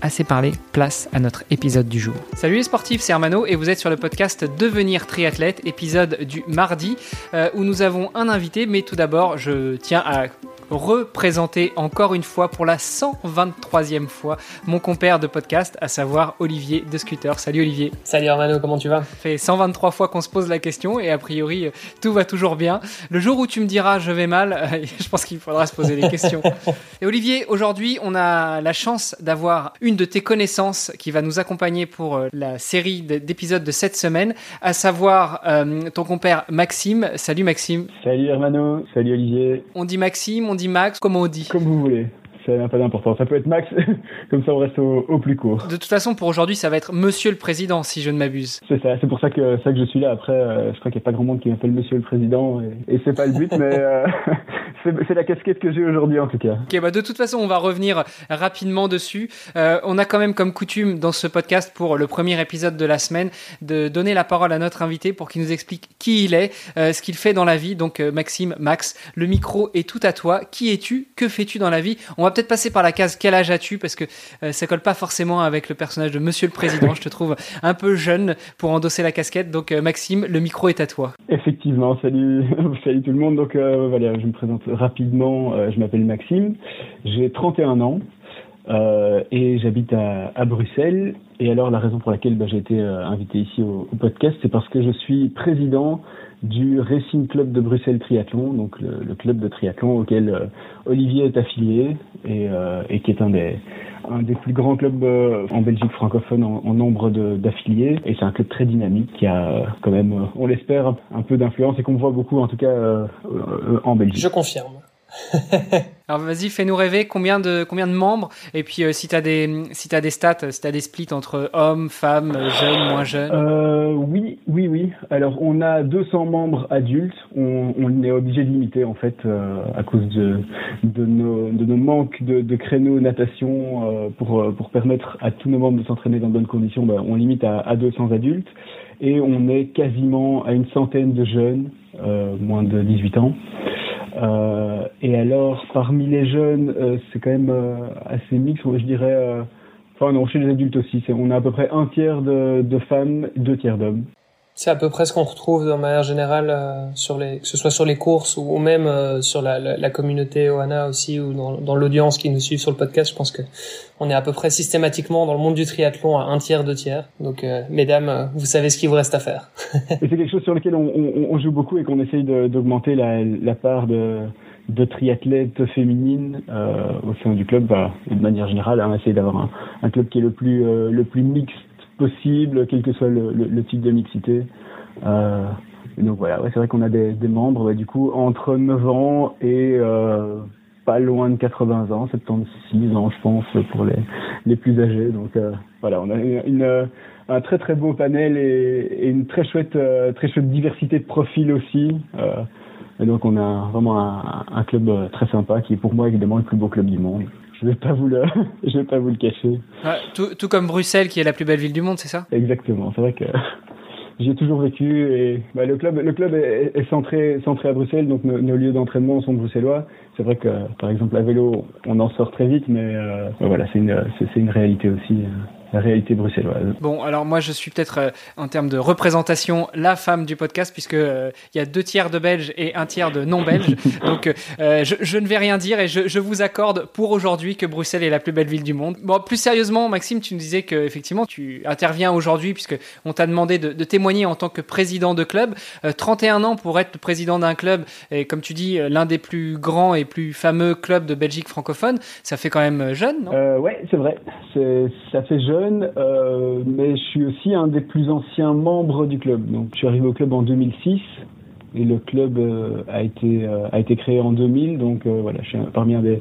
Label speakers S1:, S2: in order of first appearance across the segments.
S1: assez parlé, place à notre épisode du jour. Salut les sportifs, c'est Hermano et vous êtes sur le podcast Devenir triathlète, épisode du mardi euh, où nous avons un invité, mais tout d'abord je tiens à représenter encore une fois pour la 123e fois mon compère de podcast, à savoir Olivier de Scooter. Salut Olivier.
S2: Salut Hermano, comment tu vas?
S1: Ça fait 123 fois qu'on se pose la question et a priori euh, tout va toujours bien. Le jour où tu me diras je vais mal, euh, je pense qu'il faudra se poser des questions. Et Olivier, aujourd'hui on a la chance d'avoir une de tes connaissances qui va nous accompagner pour euh, la série d'épisodes de cette semaine, à savoir ton compère Maxime. Salut Maxime.
S3: Salut Hermano, salut Olivier.
S1: On dit Maxime, on dit Max, comment on dit.
S3: Comme vous voulez ça n'a pas d'importance. Ça peut être Max, comme ça on reste au, plus court.
S1: De toute façon, pour aujourd'hui, ça va être Monsieur le Président, si je ne m'abuse.
S3: C'est ça, c'est pour ça que, ça que je suis là. Après, euh, je crois qu'il n'y a pas grand monde qui m'appelle Monsieur le Président, et, et c'est pas le but, mais euh, c'est la casquette que j'ai aujourd'hui en tout cas.
S1: Ok, bah de toute façon, on va revenir rapidement dessus. Euh, on a quand même comme coutume dans ce podcast, pour le premier épisode de la semaine, de donner la parole à notre invité pour qu'il nous explique qui il est, ce qu'il fait dans la vie. Donc Maxime, Max, le micro est tout à toi. Qui es-tu? Que fais-tu dans la vie? On va peut-être passer par la case quel âge as-tu parce que euh, ça colle pas forcément avec le personnage de Monsieur le Président. je te trouve un peu jeune pour endosser la casquette. Donc euh, Maxime, le micro est à toi.
S3: Effectivement, salut, salut tout le monde. Donc euh, voilà, je me présente rapidement. je m'appelle Maxime, j'ai 31 ans. et j'habite à, Bruxelles. Et alors la raison pour laquelle bah, j'ai été invité ici au podcast, c'est parce que je suis président du Racing Club de Bruxelles Triathlon, donc le, club de triathlon auquel euh, Olivier est affilié et, euh, et, qui est un des, un des plus grands clubs euh, en Belgique francophone en, en nombre d'affiliés. Et c'est un club très dynamique qui a quand même, on l'espère, un peu d'influence et qu'on voit beaucoup en tout cas en Belgique.
S2: Je confirme.
S1: Alors vas-y, fais-nous rêver combien de combien de membres et puis euh, si tu as des si as des stats, si tu as des splits entre hommes, femmes, jeunes, moins jeunes.
S3: Euh, oui, oui, oui. Alors on a 200 membres adultes. On, est obligé de limiter en fait euh, à cause de de nos manques de, créneaux natation euh, pour pour permettre à tous nos membres de s'entraîner dans de bonnes conditions. Bah, on limite à, à 200 adultes et on est quasiment à une centaine de jeunes moins de 18 ans. Euh, et alors, parmi les jeunes, euh, c'est quand même euh, assez mixte, je dirais. Enfin non, chez les adultes aussi, on a à peu près un tiers de, de femmes, deux tiers d'hommes.
S2: C'est à peu près ce qu'on retrouve de manière générale euh, sur les, que ce soit sur les courses ou, même euh, sur la, la, la, communauté OANA aussi ou dans, dans l'audience qui nous suit sur le podcast. Je pense que on est à peu près systématiquement dans le monde du triathlon à un tiers, deux tiers. Donc, euh, mesdames, vous savez ce qu'il vous reste à faire.
S3: et c'est quelque chose sur lequel on, on, on joue beaucoup et qu'on essaye d'augmenter la, la, part de, de triathlètes féminines au sein du club. Bah, de manière générale, on essaye d'avoir un, un, club qui est le plus le plus mixte possible, quel que soit le, le, type de mixité. Euh, donc voilà, ouais, c'est vrai qu'on a des, des membres, du coup, entre 9 ans et euh, pas loin de 80 ans, 76 ans, je pense, pour les, les plus âgés. Donc euh, voilà, on a une, un très très beau panel et, et une très chouette, euh, très chouette diversité de profils aussi. Euh, et donc on a vraiment un, un, club très sympa qui est pour moi évidemment le plus beau club du monde je vais pas vous le, je vais pas vous le cacher.
S1: tout, tout, comme Bruxelles, qui est la plus belle ville du monde, c'est ça?
S3: Exactement. C'est vrai que j'ai toujours vécu et bah, le club, le club est, est, centré, centré à Bruxelles, donc nos, nos lieux d'entraînement sont bruxellois. C'est vrai que, par exemple, à vélo, on en sort très vite, mais euh, voilà, c'est une, c'est une réalité aussi. Euh la réalité bruxelloise.
S1: Bon, alors moi je suis peut-être euh, en termes de représentation la femme du podcast puisque euh, il y a deux tiers de Belges et un tiers de non Belges. Donc euh, je, je, ne vais rien dire et je, je vous accorde pour aujourd'hui que Bruxelles est la plus belle ville du monde. Bon, plus sérieusement, Maxime, tu nous disais que effectivement tu interviens aujourd'hui puisque on t'a demandé de, de, témoigner en tant que président de club. 31 ans pour être le président d'un club et comme tu dis l'un des plus grands et plus fameux clubs de Belgique francophone, ça fait quand même jeune, non?
S3: Euh, Ouais, c'est vrai. Ça fait jeune euh, mais je suis aussi un des plus anciens membres du club. Donc, je suis arrivé au club en 2006 et le club a été a été créé en 2000. Donc voilà, je suis parmi un des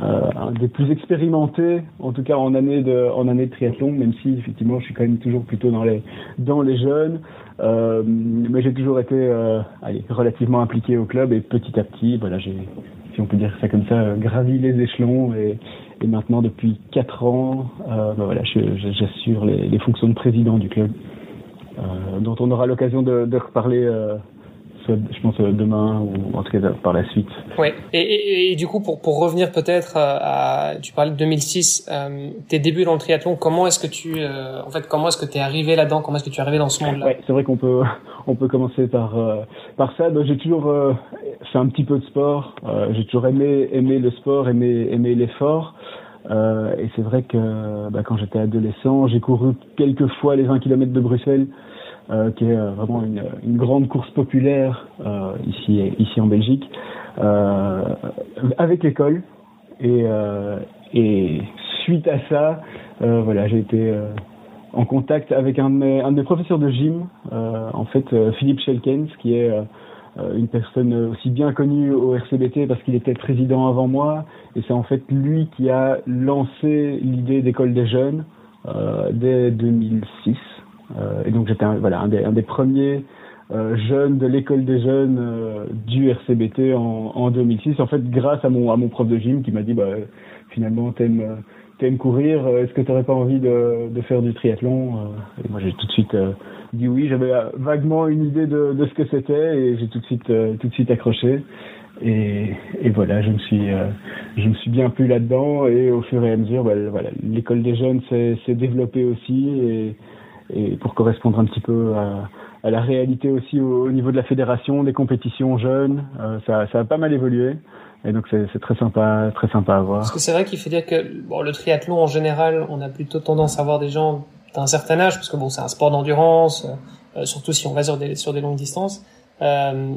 S3: un des plus expérimentés, en tout cas en année de en année de triathlon, même si effectivement je suis quand même toujours plutôt dans les dans les jeunes. mais j'ai toujours été allez, relativement impliqué au club et petit à petit, voilà, j'ai si on peut dire ça comme ça, gravi les échelons et, maintenant depuis 4 ans, euh, ben voilà, j'assure les, fonctions de président du club, euh, dont on aura l'occasion de, reparler. Euh, je pense demain ou en tout cas par la suite.
S2: Ouais. Et, et, et du coup, pour, pour revenir peut-être à, tu parlais de 2006, euh, tes débuts dans le triathlon. Comment est-ce que tu, euh, en fait, comment est-ce que tu es arrivé là-dedans? Comment est-ce que tu es arrivé dans ce monde-là?
S3: Ouais, c'est vrai qu'on peut, on peut commencer par euh, par ça. J'ai toujours fait un petit peu de sport. J'ai toujours aimé aimé le sport, aimé aimé l'effort. Euh, et c'est vrai que bah, quand j'étais adolescent, j'ai couru quelques fois les 20 km de Bruxelles, euh, qui est euh, vraiment une, une, grande course populaire euh, ici, ici en Belgique, euh, avec l'école. Et, et suite à ça, voilà, j'ai été en contact avec un de mes, un de mes professeurs de gym, en fait Philippe Schelkens, qui est euh, une personne aussi bien connue au RCBT parce qu'il était président avant moi et c'est en fait lui qui a lancé l'idée d'école des jeunes euh, dès 2006 euh, et donc j'étais voilà un des, un des premiers euh, jeunes de l'école des jeunes euh, du RCBT en, en 2006 en fait grâce à mon à mon prof de gym qui m'a dit bah finalement t'aimes t'aimes courir, est-ce que tu n'aurais pas envie de, de, faire du triathlon Et moi j'ai tout de suite dit oui. J'avais euh, vaguement une idée de, de ce que c'était et j'ai tout de suite euh, tout de suite accroché. Et, et, voilà, je me suis euh, je me suis bien plu là-dedans et au fur et à mesure, bah, voilà, l'école des jeunes s'est développée aussi et, et pour correspondre un petit peu à, à la réalité aussi au, niveau de la fédération, des compétitions jeunes, ça, ça a pas mal évolué. Et donc c'est très sympa, très sympa à voir.
S2: Parce que c'est vrai qu'il faut dire que bon, le triathlon en général, on a plutôt tendance à voir des gens d'un certain âge, parce que bon, c'est un sport d'endurance, euh, surtout si on va sur des, sur des longues distances. Euh,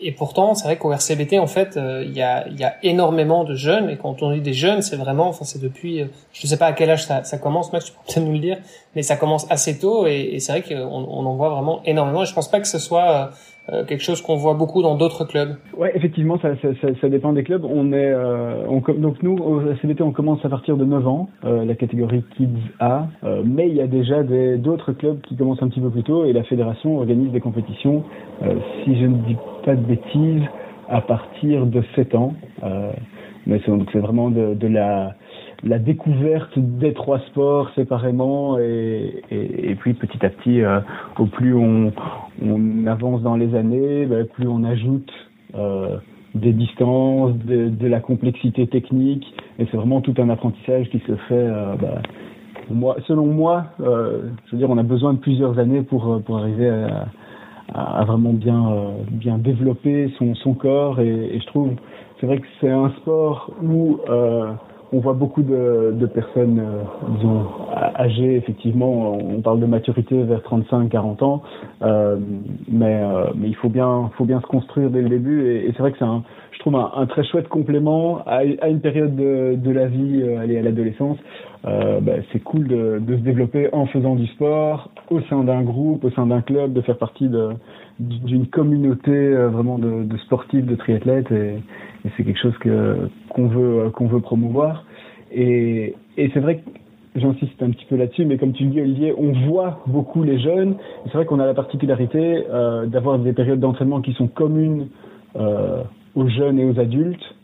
S2: et pourtant, c'est vrai qu'au RCBT, en fait, euh, il y, a, énormément de jeunes. Et quand on dit des jeunes, c'est vraiment, enfin, c'est depuis, je ne sais pas à quel âge ça, commence, Max, tu peux peut-être nous le dire, mais ça commence assez tôt. Et, et c'est vrai qu'on on en voit vraiment énormément. Et je pense pas que ce soit euh, quelque chose qu'on voit beaucoup dans d'autres clubs.
S3: Ouais, effectivement, ça, ça, ça, ça, dépend des clubs. On est, euh, on, donc nous au CBT, on commence à partir de 9 ans, euh, la catégorie Kids A, euh, mais il y a déjà d'autres clubs qui commencent un petit peu plus tôt et la fédération organise des compétitions, euh, si je ne dis pas de bêtises, à partir de 7 ans. mais c'est vraiment de, de la la découverte des trois sports séparément et, et, puis petit à petit, euh, au plus on, on, avance dans les années, bah, plus on ajoute euh, des distances, de, la complexité technique et c'est vraiment tout un apprentissage qui se fait. Euh, bah, moi, selon moi, je veux dire, on a besoin de plusieurs années pour pour arriver à, vraiment bien bien développer son son corps et, et je trouve c'est vrai que c'est un sport où on voit beaucoup de, personnes, euh, âgées, effectivement, on parle de maturité vers 35-40 ans, euh, mais, euh, mais il faut bien, se construire dès le début, et, c'est vrai que c'est un, je trouve un, très chouette complément à, une période de, la vie, aller à l'adolescence. Bah, c'est cool de, se développer en faisant du sport, au sein d'un groupe, au sein d'un club, de faire partie d'une communauté vraiment de, sportifs, de triathlètes, et c'est quelque chose que qu'on veut qu'on veut promouvoir. Et, et c'est vrai que j'insiste un petit peu là-dessus, mais comme tu le dis Olivier, on voit beaucoup les jeunes. C'est vrai qu'on a la particularité euh, d'avoir des périodes d'entraînement qui sont communes euh, aux jeunes et aux adultes,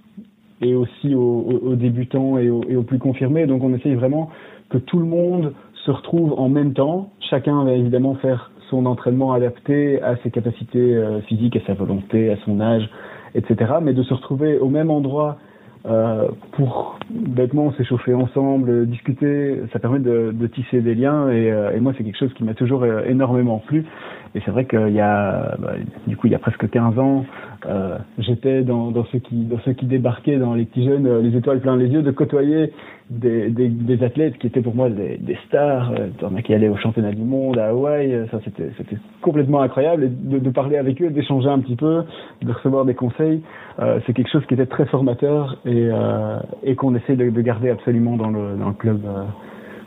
S3: et aussi aux, débutants et aux, plus confirmés. Donc on essaye vraiment que tout le monde se retrouve en même temps. Chacun va évidemment faire son entraînement adapté à ses capacités euh, physiques, à sa volonté, à son âge, etc. Mais de se retrouver au même endroit euh, pour bêtement s'échauffer ensemble, discuter, ça permet de, tisser des liens et, euh, et moi c'est quelque chose qui m'a toujours euh, énormément plu. Et c'est vrai qu'il y a, bah, du coup, il y a presque 15 ans, euh, j'étais dans, dans, ceux qui, dans ceux qui débarquaient dans les petits jeunes, euh, les étoiles plein les yeux, de côtoyer des, des, des athlètes qui étaient pour moi des, des stars, euh, qui allaient au championnat du monde à Hawaï, ça c'était, c'était complètement incroyable, et de, de parler avec eux, d'échanger un petit peu, de recevoir des conseils, euh, c'est quelque chose qui était très formateur et, euh, et qu'on essaie de, de, garder absolument dans le, dans le club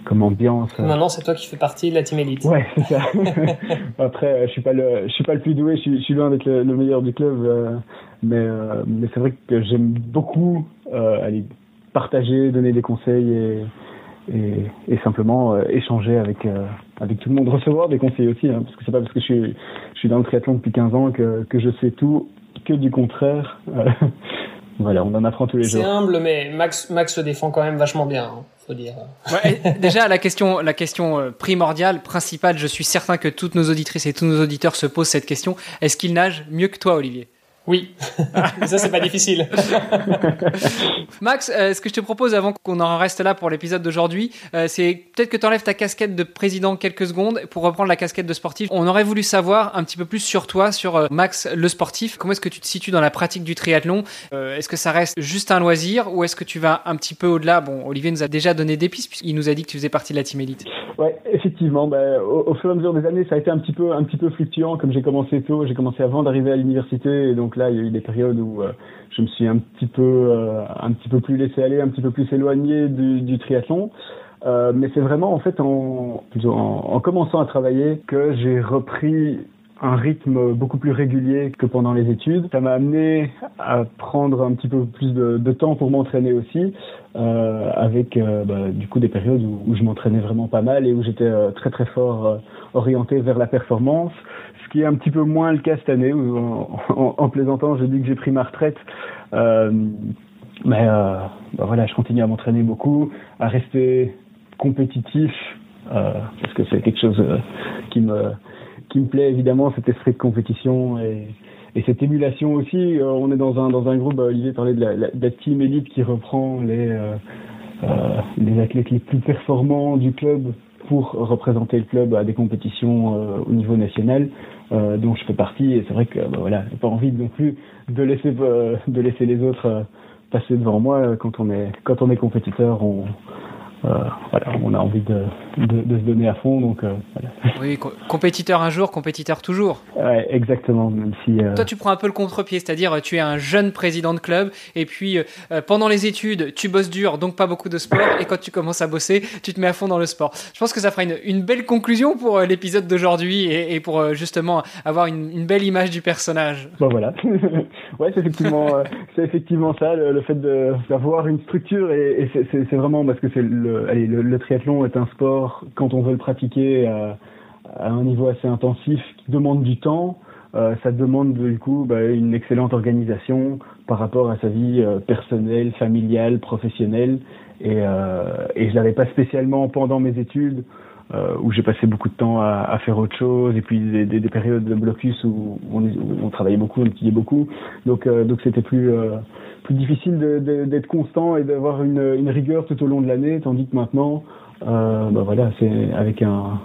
S3: comme ambiance.
S2: Maintenant, c'est toi qui fais partie de la team elite.
S3: Ouais, c'est ça. Après, je suis pas le, je suis pas le plus doué, je suis, je suis loin d'être le, meilleur du club, mais mais c'est vrai que j'aime beaucoup aller partager, donner des conseils et et, et simplement euh, échanger avec euh, avec tout le monde, recevoir des conseils aussi, hein, parce que c'est pas parce que je suis je suis dans le triathlon depuis 15 ans que que je sais tout, que du contraire. Voilà, on en apprend tous les jours.
S2: C'est humble, mais Max Max se défend quand même vachement bien. Hein, faut dire.
S1: Ouais, déjà la question la question euh, primordiale, principale, je suis certain que toutes nos auditrices et tous nos auditeurs se posent cette question. Est-ce qu'il nage mieux que toi, Olivier?
S2: Oui, mais ça c'est pas difficile.
S1: Max, euh, ce que je te propose avant qu'on en reste là pour l'épisode d'aujourd'hui, euh, c'est peut-être que tu enlèves ta casquette de président quelques secondes pour reprendre la casquette de sportif. On aurait voulu savoir un petit peu plus sur toi, sur euh, Max le sportif. Comment est-ce que tu te situes dans la pratique du triathlon? Est-ce que ça reste juste un loisir ou est-ce que tu vas un petit peu au-delà? Bon, Olivier nous a déjà donné des pistes puisqu'il nous a dit que tu faisais partie de la team élite.
S3: Ouais, effectivement. Bah, au, fur et à mesure des années, ça a été un petit peu un petit peu fluctuant. Comme j'ai commencé tôt, j'ai commencé avant d'arriver à l'université donc donc là, il y a eu des périodes où euh, je me suis un petit peu, euh, un petit peu plus laissé aller, un petit peu plus éloigné du, triathlon. Euh, mais c'est vraiment en fait en, en, commençant à travailler que j'ai repris un rythme beaucoup plus régulier que pendant les études. Ça m'a amené à prendre un petit peu plus de, temps pour m'entraîner aussi, euh, avec euh, bah, du coup des périodes où, je m'entraînais vraiment pas mal et où j'étais euh, très très fort orienté vers la performance qui est un petit peu moins le cas cette année. Où, en, plaisantant, je dis que j'ai pris ma retraite. Euh, mais euh, bah voilà, je continue à m'entraîner beaucoup, à rester compétitif, euh, parce que c'est quelque chose euh, qui me qui me plaît évidemment, cet esprit de compétition et, et cette émulation aussi. Euh, on est dans un dans un groupe. Bah, Olivier parlait de la, de la team élite qui reprend les euh, les athlètes les plus performants du club pour représenter le club à des compétitions euh, au niveau national euh, dont je fais partie et c'est vrai que bah, voilà j'ai pas envie non plus de laisser euh, de laisser les autres passer devant moi quand on est quand on est compétiteur euh, voilà, on a envie de, de, de, se donner à fond. Donc, euh, voilà.
S1: Oui, compétiteur un jour, compétiteur toujours.
S3: Ouais, exactement. Même si,
S1: euh... Toi, tu prends un peu le contre-pied, c'est-à-dire tu es un jeune président de club et puis euh, pendant les études, tu bosses dur, donc pas beaucoup de sport. Et quand tu commences à bosser, tu te mets à fond dans le sport. Je pense que ça fera une, une belle conclusion pour l'épisode d'aujourd'hui et, et, pour justement avoir une, une, belle image du personnage.
S3: Bon, voilà. ouais, c'est effectivement, c'est effectivement ça, le, le fait d'avoir une structure et, et c'est vraiment parce que c'est le allez, le, triathlon est un sport, quand on veut le pratiquer à, à un niveau assez intensif, qui demande du temps. Euh, ça demande du coup bah, une excellente organisation par rapport à sa vie euh, personnelle, familiale, professionnelle. Et, euh, et je l'avais pas spécialement pendant mes études, euh, où j'ai passé beaucoup de temps à, faire autre chose, et puis des, des, des périodes de blocus où on, travaillait beaucoup, on étudiait beaucoup. Donc donc c'était plus plus difficile d'être constant et d'avoir une, rigueur tout au long de l'année, tandis que maintenant, euh, bah voilà, c'est avec un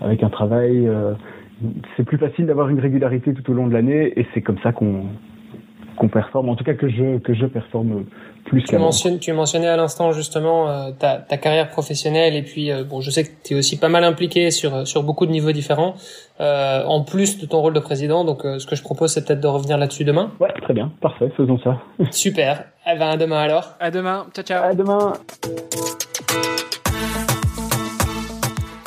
S3: avec un travail, euh, c'est plus facile d'avoir une régularité tout au long de l'année. Et c'est comme ça qu'on qu'on performe, en tout cas que je que je performe plus
S2: tu mentionnes, tu mentionnais à l'instant justement euh, ta, ta, carrière professionnelle et puis euh, bon, je sais que tu es aussi pas mal impliqué sur sur beaucoup de niveaux différents euh, en plus de ton rôle de président. Donc euh, ce que je propose c'est peut-être de revenir là-dessus demain.
S3: Ouais, très bien, parfait, faisons ça.
S2: Super. Eh ben à demain alors.
S1: À demain. Ciao ciao.
S3: À demain.